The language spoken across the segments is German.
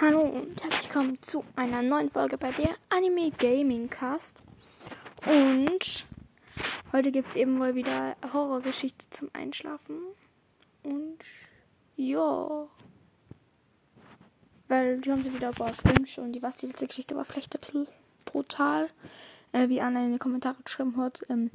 Hallo und herzlich willkommen zu einer neuen Folge bei der Anime Gaming Cast. Und heute gibt es eben mal wieder Horrorgeschichte zum Einschlafen. Und ja. Weil die haben sie wieder aber gewünscht und die was die letzte Geschichte war vielleicht ein bisschen brutal. Äh, wie Anna in den Kommentaren geschrieben hat. Ähm,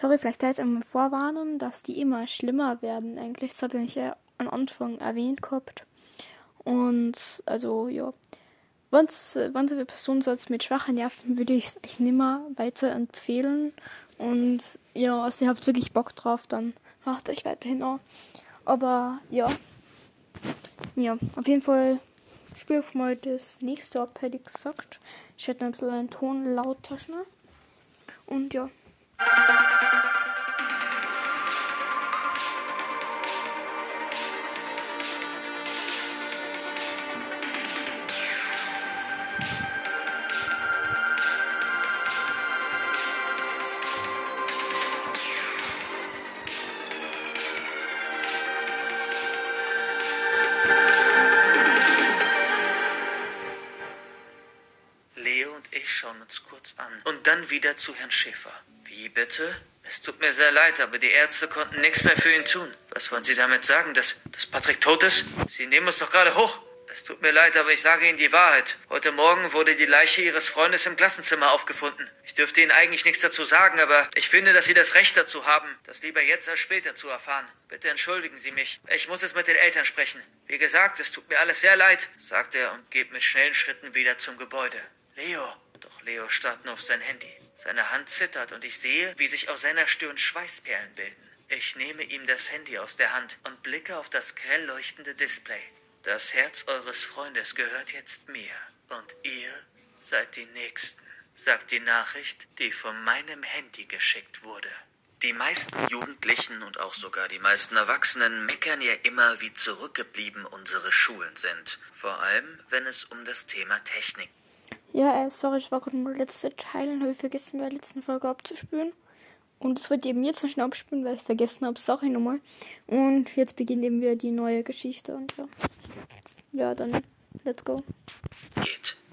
sorry, vielleicht da jetzt einmal vorwarnen, dass die immer schlimmer werden. Eigentlich, das habe ich ja am Anfang erwähnt gehabt. Und also ja, wenn wenn eine Person sonst mit schwachen Nerven, würde ich es euch nimmer weiter empfehlen. Und ja, also ihr habt wirklich Bock drauf, dann macht euch weiterhin auch. Aber ja, ja, auf jeden Fall spiel auf mal das nächste ab, hätte ich gesagt. Ich hätte ein bisschen einen Ton lauter schnell. Und ja. Wieder zu Herrn Schäfer. Wie bitte? Es tut mir sehr leid, aber die Ärzte konnten nichts mehr für ihn tun. Was wollen Sie damit sagen, dass, dass Patrick tot ist? Sie nehmen uns doch gerade hoch. Es tut mir leid, aber ich sage Ihnen die Wahrheit. Heute Morgen wurde die Leiche Ihres Freundes im Klassenzimmer aufgefunden. Ich dürfte Ihnen eigentlich nichts dazu sagen, aber ich finde, dass Sie das Recht dazu haben, das lieber jetzt als später zu erfahren. Bitte entschuldigen Sie mich. Ich muss es mit den Eltern sprechen. Wie gesagt, es tut mir alles sehr leid, sagt er und geht mit schnellen Schritten wieder zum Gebäude. Leo. Leo starrt nur auf sein Handy. Seine Hand zittert und ich sehe, wie sich auf seiner Stirn Schweißperlen bilden. Ich nehme ihm das Handy aus der Hand und blicke auf das grell leuchtende Display. Das Herz eures Freundes gehört jetzt mir. Und ihr seid die Nächsten, sagt die Nachricht, die von meinem Handy geschickt wurde. Die meisten Jugendlichen und auch sogar die meisten Erwachsenen meckern ja immer, wie zurückgeblieben unsere Schulen sind. Vor allem, wenn es um das Thema Technik Ja, äh, sorry, ich war gerade nur letzte Teil und habe vergessen, bei der letzten Folge abzuspielen. Und es wird eben jetzt so schnell abspielen, weil ich es vergessen habe. Sorry nochmal. Und jetzt beginnt eben wieder die neue Geschichte und ja. Ja, dann let's go.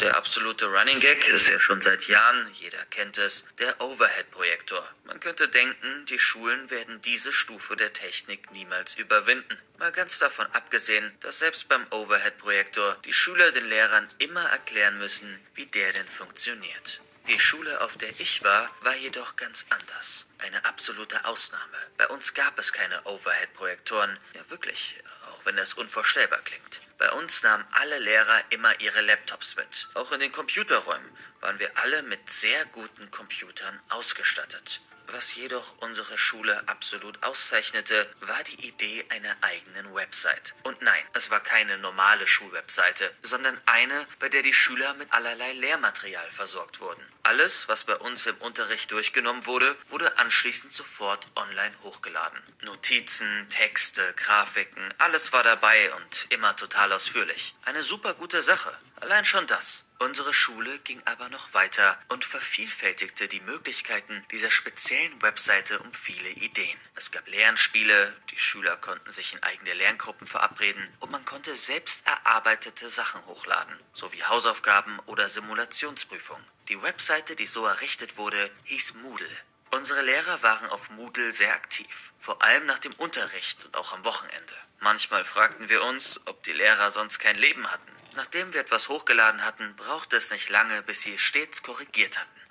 Der absolute Running Gag ist ja schon seit Jahren, jeder kennt es, der Overhead-Projektor. Man könnte denken, die Schulen werden diese Stufe der Technik niemals überwinden. Mal ganz davon abgesehen, dass selbst beim Overhead-Projektor die Schüler den Lehrern immer erklären müssen, wie der denn funktioniert. Die Schule, auf der ich war, war jedoch ganz anders. Eine absolute Ausnahme. Bei uns gab es keine Overhead-Projektoren. Ja, wirklich, auch wenn es unvorstellbar klingt. Bei uns nahmen alle Lehrer immer ihre Laptops mit. Auch in den Computerräumen waren wir alle mit sehr guten Computern ausgestattet. Was jedoch unsere Schule absolut auszeichnete, war die Idee einer eigenen Website. Und nein, es war keine normale Schulwebseite, sondern eine, bei der die Schüler mit allerlei Lehrmaterial versorgt wurden. Alles, was bei uns im Unterricht durchgenommen wurde, wurde anschließend sofort online hochgeladen. Notizen, Texte, Grafiken, alles war dabei und immer total ausführlich. Eine super gute Sache. Allein schon das. Unsere Schule ging aber noch weiter und vervielfältigte die Möglichkeiten dieser speziellen Webseite um viele Ideen. Es gab Lernspiele, die Schüler konnten sich in eigene Lerngruppen verabreden und man konnte selbst erarbeitete Sachen hochladen, sowie Hausaufgaben oder Simulationsprüfungen. Die Webseite, die so errichtet wurde, hieß Moodle. Unsere Lehrer waren auf Moodle sehr aktiv, vor allem nach dem Unterricht und auch am Wochenende. Manchmal fragten wir uns, ob die Lehrer sonst kein Leben hatten. Nachdem wir etwas hochgeladen hatten, brauchte es nicht lange, bis sie es stets korrigiert hatten.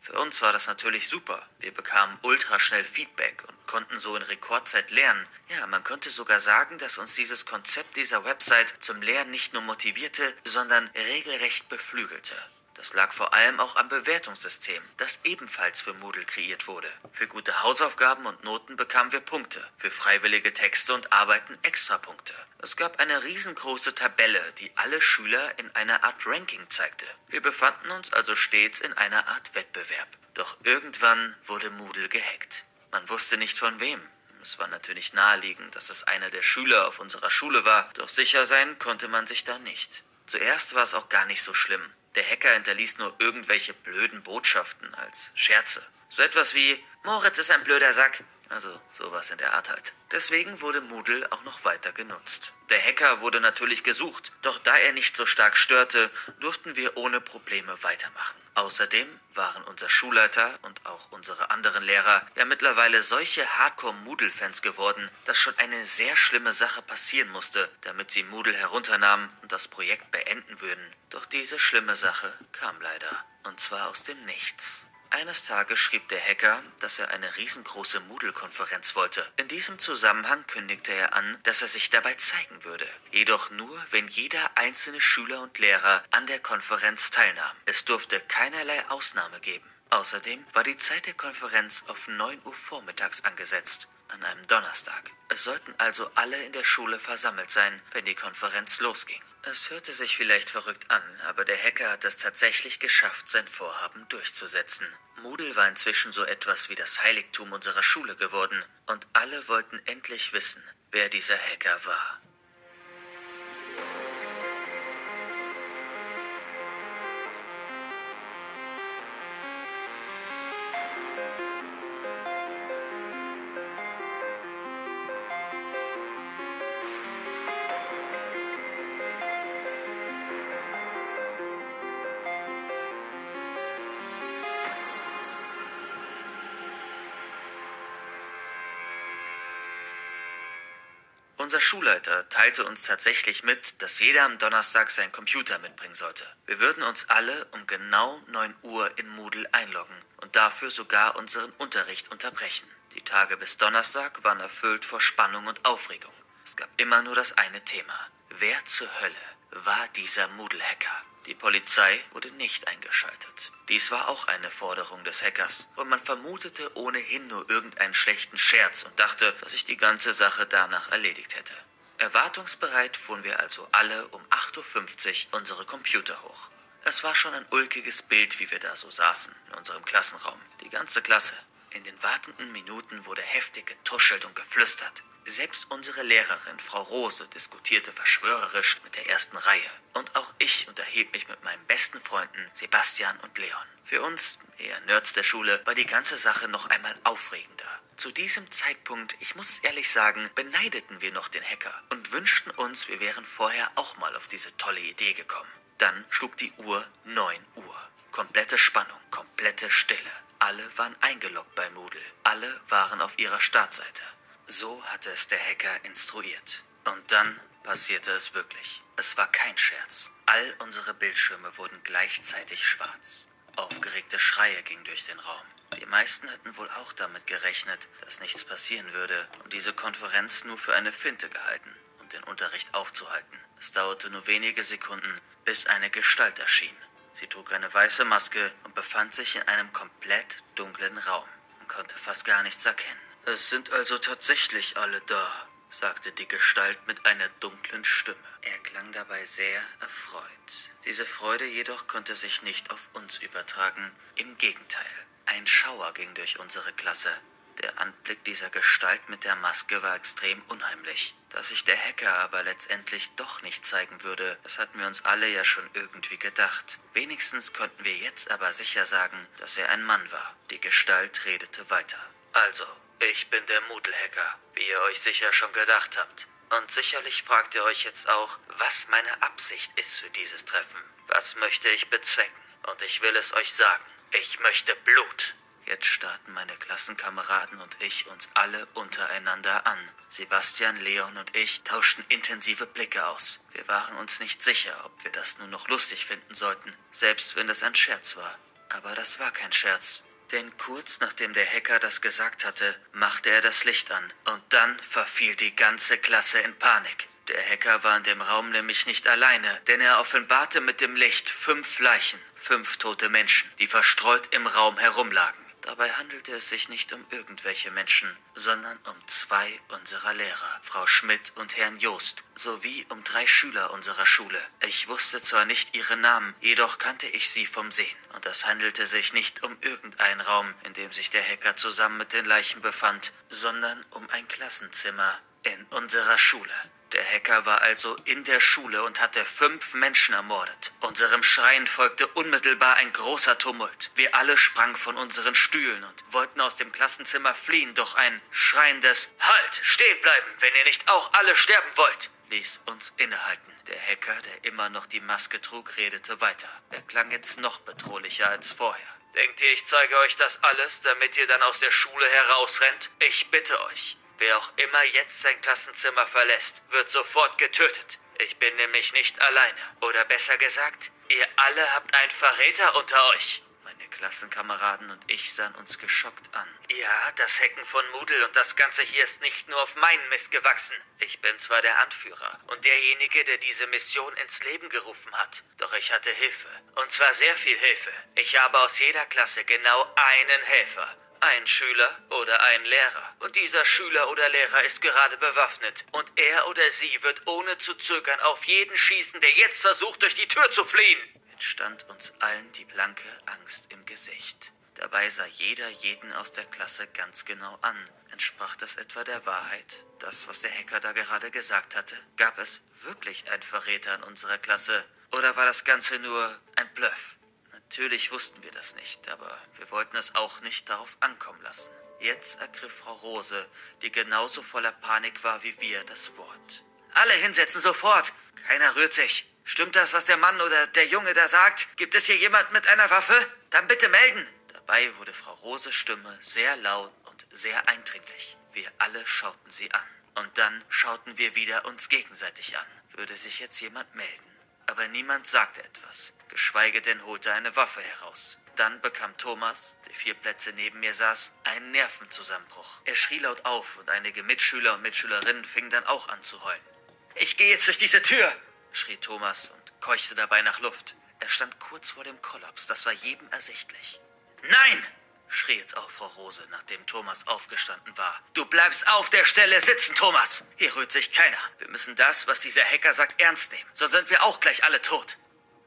Für uns war das natürlich super. Wir bekamen ultraschnell Feedback und konnten so in Rekordzeit lernen. Ja, man könnte sogar sagen, dass uns dieses Konzept dieser Website zum Lernen nicht nur motivierte, sondern regelrecht beflügelte. Das lag vor allem auch am Bewertungssystem, das ebenfalls für Moodle kreiert wurde. Für gute Hausaufgaben und Noten bekamen wir Punkte, für freiwillige Texte und Arbeiten Extrapunkte. Es gab eine riesengroße Tabelle, die alle Schüler in einer Art Ranking zeigte. Wir befanden uns also stets in einer Art Wettbewerb. Doch irgendwann wurde Moodle gehackt. Man wusste nicht von wem. Es war natürlich naheliegend, dass es einer der Schüler auf unserer Schule war, doch sicher sein konnte man sich da nicht. Zuerst war es auch gar nicht so schlimm. Der Hacker hinterließ nur irgendwelche blöden Botschaften als Scherze. So etwas wie Moritz ist ein blöder Sack Also sowas in der Art halt. Deswegen wurde Moodle auch noch weiter genutzt. Der Hacker wurde natürlich gesucht, doch da er nicht so stark störte, durften wir ohne Probleme weitermachen. Außerdem waren unser Schulleiter und auch unsere anderen Lehrer ja mittlerweile solche Hardcore-Moodle-Fans geworden, dass schon eine sehr schlimme Sache passieren musste, damit sie Moodle herunternahmen und das Projekt beenden würden. Doch diese schlimme Sache kam leider. Und zwar aus dem Nichts. Eines Tages schrieb der Hacker, dass er eine riesengroße Moodle-Konferenz wollte. In diesem Zusammenhang kündigte er an, dass er sich dabei zeigen würde. Jedoch nur, wenn jeder einzelne Schüler und Lehrer an der Konferenz teilnahm. Es durfte keinerlei Ausnahme geben. Außerdem war die Zeit der Konferenz auf 9 Uhr vormittags angesetzt, an einem Donnerstag. Es sollten also alle in der Schule versammelt sein, wenn die Konferenz losging. Es hörte sich vielleicht verrückt an, aber der Hacker hat es tatsächlich geschafft, sein Vorhaben durchzusetzen. Moodle war inzwischen so etwas wie das Heiligtum unserer Schule geworden, und alle wollten endlich wissen, wer dieser Hacker war. Unser Schulleiter teilte uns tatsächlich mit, dass jeder am Donnerstag seinen Computer mitbringen sollte. Wir würden uns alle um genau 9 Uhr in Moodle einloggen und dafür sogar unseren Unterricht unterbrechen. Die Tage bis Donnerstag waren erfüllt vor Spannung und Aufregung. Es gab immer nur das eine Thema. Wer zur Hölle war dieser Moodle-Hacker? Die Polizei wurde nicht eingeschaltet. Dies war auch eine Forderung des Hackers, und man vermutete ohnehin nur irgendeinen schlechten Scherz und dachte, dass sich die ganze Sache danach erledigt hätte. Erwartungsbereit fuhren wir also alle um 8.50 Uhr unsere Computer hoch. Es war schon ein ulkiges Bild, wie wir da so saßen, in unserem Klassenraum. Die ganze Klasse. In den wartenden Minuten wurde heftig getuschelt und geflüstert. Selbst unsere Lehrerin, Frau Rose, diskutierte verschwörerisch mit der ersten Reihe. Und auch ich unterhielt mich mit meinen besten Freunden Sebastian und Leon. Für uns, eher Nerds der Schule, war die ganze Sache noch einmal aufregender. Zu diesem Zeitpunkt, ich muss es ehrlich sagen, beneideten wir noch den Hacker und wünschten uns, wir wären vorher auch mal auf diese tolle Idee gekommen. Dann schlug die Uhr 9 Uhr. Komplette Spannung, komplette Stille. Alle waren eingeloggt bei Moodle. Alle waren auf ihrer Startseite. So hatte es der Hacker instruiert. Und dann passierte es wirklich. Es war kein Scherz. All unsere Bildschirme wurden gleichzeitig schwarz. Aufgeregte Schreie gingen durch den Raum. Die meisten hatten wohl auch damit gerechnet, dass nichts passieren würde und diese Konferenz nur für eine Finte gehalten, um den Unterricht aufzuhalten. Es dauerte nur wenige Sekunden, bis eine Gestalt erschien. Sie trug eine weiße Maske und befand sich in einem komplett dunklen Raum. Man konnte fast gar nichts erkennen. Es sind also tatsächlich alle da, sagte die Gestalt mit einer dunklen Stimme. Er klang dabei sehr erfreut. Diese Freude jedoch konnte sich nicht auf uns übertragen. Im Gegenteil, ein Schauer ging durch unsere Klasse. Der Anblick dieser Gestalt mit der Maske war extrem unheimlich. Dass sich der Hacker aber letztendlich doch nicht zeigen würde, das hatten wir uns alle ja schon irgendwie gedacht. Wenigstens konnten wir jetzt aber sicher sagen, dass er ein Mann war. Die Gestalt redete weiter. Also, ich bin der Moodle-Hacker, wie ihr euch sicher schon gedacht habt. Und sicherlich fragt ihr euch jetzt auch, was meine Absicht ist für dieses Treffen. Was möchte ich bezwecken? Und ich will es euch sagen. Ich möchte Blut. Jetzt starrten meine Klassenkameraden und ich uns alle untereinander an. Sebastian, Leon und ich tauschten intensive Blicke aus. Wir waren uns nicht sicher, ob wir das nur noch lustig finden sollten, selbst wenn es ein Scherz war. Aber das war kein Scherz. Denn kurz nachdem der Hacker das gesagt hatte, machte er das Licht an. Und dann verfiel die ganze Klasse in Panik. Der Hacker war in dem Raum nämlich nicht alleine, denn er offenbarte mit dem Licht fünf Leichen, fünf tote Menschen, die verstreut im Raum herumlagen. Dabei handelte es sich nicht um irgendwelche Menschen, sondern um zwei unserer Lehrer, Frau Schmidt und Herrn Joost, sowie um drei Schüler unserer Schule. Ich wusste zwar nicht ihre Namen, jedoch kannte ich sie vom Sehen. Und es handelte sich nicht um irgendeinen Raum, in dem sich der Hacker zusammen mit den Leichen befand, sondern um ein Klassenzimmer in unserer Schule. Der Hacker war also in der Schule und hatte fünf Menschen ermordet. Unserem Schreien folgte unmittelbar ein großer Tumult. Wir alle sprangen von unseren Stühlen und wollten aus dem Klassenzimmer fliehen, doch ein schreiendes Halt, stehen bleiben, wenn ihr nicht auch alle sterben wollt, ließ uns innehalten. Der Hacker, der immer noch die Maske trug, redete weiter. Er klang jetzt noch bedrohlicher als vorher. Denkt ihr, ich zeige euch das alles, damit ihr dann aus der Schule herausrennt? Ich bitte euch. Wer auch immer jetzt sein Klassenzimmer verlässt, wird sofort getötet. Ich bin nämlich nicht alleine. Oder besser gesagt, ihr alle habt einen Verräter unter euch. Meine Klassenkameraden und ich sahen uns geschockt an. Ja, das Hacken von Moodle und das Ganze hier ist nicht nur auf meinen Mist gewachsen. Ich bin zwar der Anführer und derjenige, der diese Mission ins Leben gerufen hat, doch ich hatte Hilfe. Und zwar sehr viel Hilfe. Ich habe aus jeder Klasse genau einen Helfer. Ein Schüler oder ein Lehrer. Und dieser Schüler oder Lehrer ist gerade bewaffnet. Und er oder sie wird ohne zu zögern auf jeden schießen, der jetzt versucht, durch die Tür zu fliehen. Jetzt stand uns allen die blanke Angst im Gesicht. Dabei sah jeder jeden aus der Klasse ganz genau an. Entsprach das etwa der Wahrheit? Das, was der Hacker da gerade gesagt hatte? Gab es wirklich einen Verräter in unserer Klasse? Oder war das Ganze nur ein Bluff? Natürlich wussten wir das nicht, aber wir wollten es auch nicht darauf ankommen lassen. Jetzt ergriff Frau Rose, die genauso voller Panik war wie wir, das Wort. Alle hinsetzen sofort! Keiner rührt sich. Stimmt das, was der Mann oder der Junge da sagt? Gibt es hier jemand mit einer Waffe? Dann bitte melden! Dabei wurde Frau Roses Stimme sehr laut und sehr eindringlich. Wir alle schauten sie an. Und dann schauten wir wieder uns gegenseitig an. Würde sich jetzt jemand melden? Aber niemand sagte etwas geschweige denn holte eine Waffe heraus. Dann bekam Thomas, der vier Plätze neben mir saß, einen Nervenzusammenbruch. Er schrie laut auf und einige Mitschüler und Mitschülerinnen fingen dann auch an zu heulen. Ich gehe jetzt durch diese Tür, schrie Thomas und keuchte dabei nach Luft. Er stand kurz vor dem Kollaps, das war jedem ersichtlich. Nein! Schrie jetzt auch Frau Rose, nachdem Thomas aufgestanden war. Du bleibst auf der Stelle sitzen, Thomas! Hier rührt sich keiner. Wir müssen das, was dieser Hacker sagt, ernst nehmen, sonst sind wir auch gleich alle tot.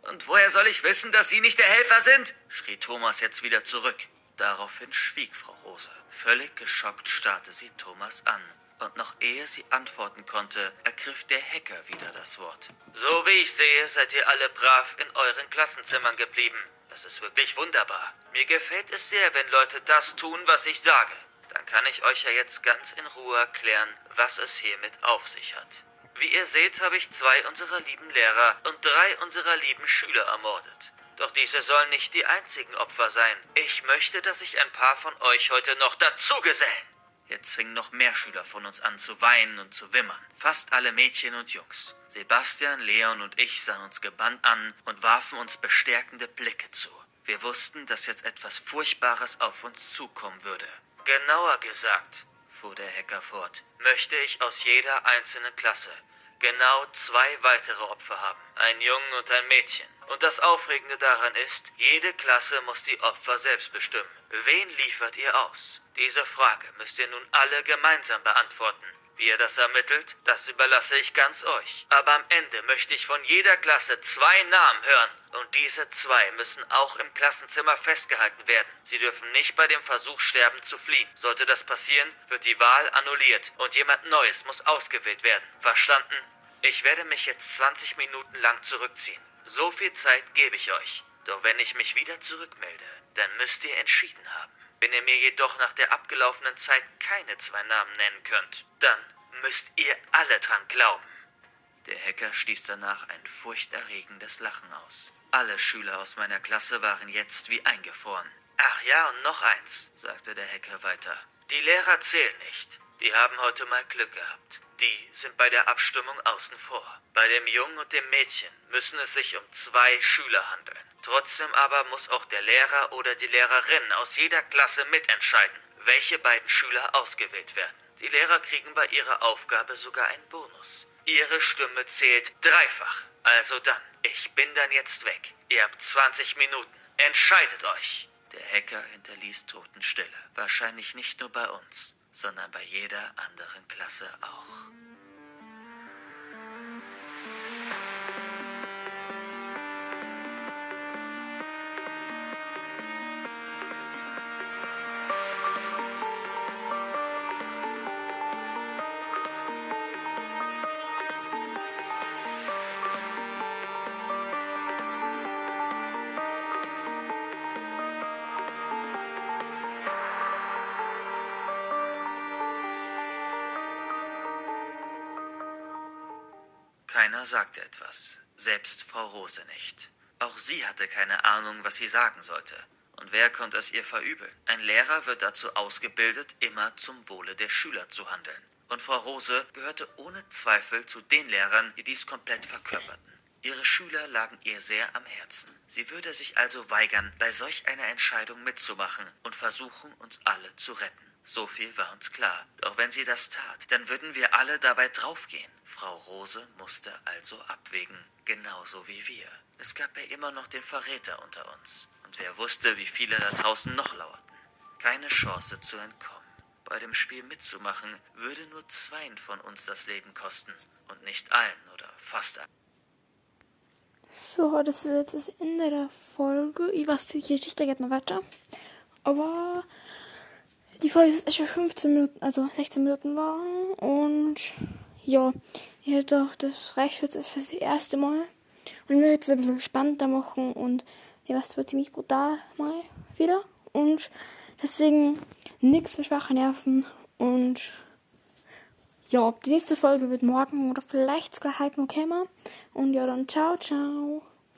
Und woher soll ich wissen, dass Sie nicht der Helfer sind? schrie Thomas jetzt wieder zurück. Daraufhin schwieg Frau Rose. Völlig geschockt starrte sie Thomas an. Und noch ehe sie antworten konnte, ergriff der Hacker wieder das Wort. So wie ich sehe, seid ihr alle brav in euren Klassenzimmern geblieben. Das ist wirklich wunderbar. Mir gefällt es sehr, wenn Leute das tun, was ich sage. Dann kann ich euch ja jetzt ganz in Ruhe erklären, was es hiermit auf sich hat. Wie ihr seht, habe ich zwei unserer lieben Lehrer und drei unserer lieben Schüler ermordet. Doch diese sollen nicht die einzigen Opfer sein. Ich möchte, dass sich ein paar von euch heute noch dazu gesellen. Jetzt fingen noch mehr Schüler von uns an zu weinen und zu wimmern. Fast alle Mädchen und Jungs. Sebastian, Leon und ich sahen uns gebannt an und warfen uns bestärkende Blicke zu. Wir wussten, dass jetzt etwas Furchtbares auf uns zukommen würde. Genauer gesagt, fuhr der Hacker fort, möchte ich aus jeder einzelnen Klasse genau zwei weitere Opfer haben. Ein Jungen und ein Mädchen. Und das Aufregende daran ist, jede Klasse muss die Opfer selbst bestimmen. Wen liefert ihr aus? Diese Frage müsst ihr nun alle gemeinsam beantworten. Wie ihr das ermittelt, das überlasse ich ganz euch. Aber am Ende möchte ich von jeder Klasse zwei Namen hören. Und diese zwei müssen auch im Klassenzimmer festgehalten werden. Sie dürfen nicht bei dem Versuch sterben zu fliehen. Sollte das passieren, wird die Wahl annulliert und jemand Neues muss ausgewählt werden. Verstanden? Ich werde mich jetzt 20 Minuten lang zurückziehen. So viel Zeit gebe ich euch. Doch wenn ich mich wieder zurückmelde, dann müsst ihr entschieden haben. Wenn ihr mir jedoch nach der abgelaufenen Zeit keine zwei Namen nennen könnt, dann müsst ihr alle dran glauben. Der Hacker stieß danach ein furchterregendes Lachen aus. Alle Schüler aus meiner Klasse waren jetzt wie eingefroren. Ach ja, und noch eins, sagte der Hacker weiter. Die Lehrer zählen nicht. Die haben heute mal Glück gehabt. Die sind bei der Abstimmung außen vor. Bei dem Jungen und dem Mädchen müssen es sich um zwei Schüler handeln. Trotzdem aber muss auch der Lehrer oder die Lehrerin aus jeder Klasse mitentscheiden, welche beiden Schüler ausgewählt werden. Die Lehrer kriegen bei ihrer Aufgabe sogar einen Bonus. Ihre Stimme zählt dreifach. Also dann, ich bin dann jetzt weg. Ihr habt 20 Minuten. Entscheidet euch. Der Hacker hinterließ Totenstille. Wahrscheinlich nicht nur bei uns sondern bei jeder anderen Klasse auch. Keiner sagte etwas, selbst Frau Rose nicht. Auch sie hatte keine Ahnung, was sie sagen sollte. Und wer konnte es ihr verübeln? Ein Lehrer wird dazu ausgebildet, immer zum Wohle der Schüler zu handeln. Und Frau Rose gehörte ohne Zweifel zu den Lehrern, die dies komplett verkörperten. Ihre Schüler lagen ihr sehr am Herzen. Sie würde sich also weigern, bei solch einer Entscheidung mitzumachen und versuchen, uns alle zu retten. So viel war uns klar. Doch wenn sie das tat, dann würden wir alle dabei draufgehen. Frau Rose musste also abwägen, genauso wie wir. Es gab ja immer noch den Verräter unter uns. Und wer wusste, wie viele da draußen noch lauerten. Keine Chance zu entkommen. Bei dem Spiel mitzumachen, würde nur zweien von uns das Leben kosten. Und nicht allen oder fast allen. So, das ist jetzt das Ende der Folge. Ich weiß, die Geschichte geht noch weiter. Aber die Folge ist schon 15 Minuten, also 16 Minuten lang. Und ja, ich hätte doch, das reicht jetzt für das erste Mal. Und ich möchte es ein bisschen spannender machen. Und ja, was wird ziemlich brutal mal wieder. Und deswegen nichts für schwache Nerven. Und ja, die nächste Folge wird morgen oder vielleicht sogar halt noch kommen. Und ja, dann ciao, ciao.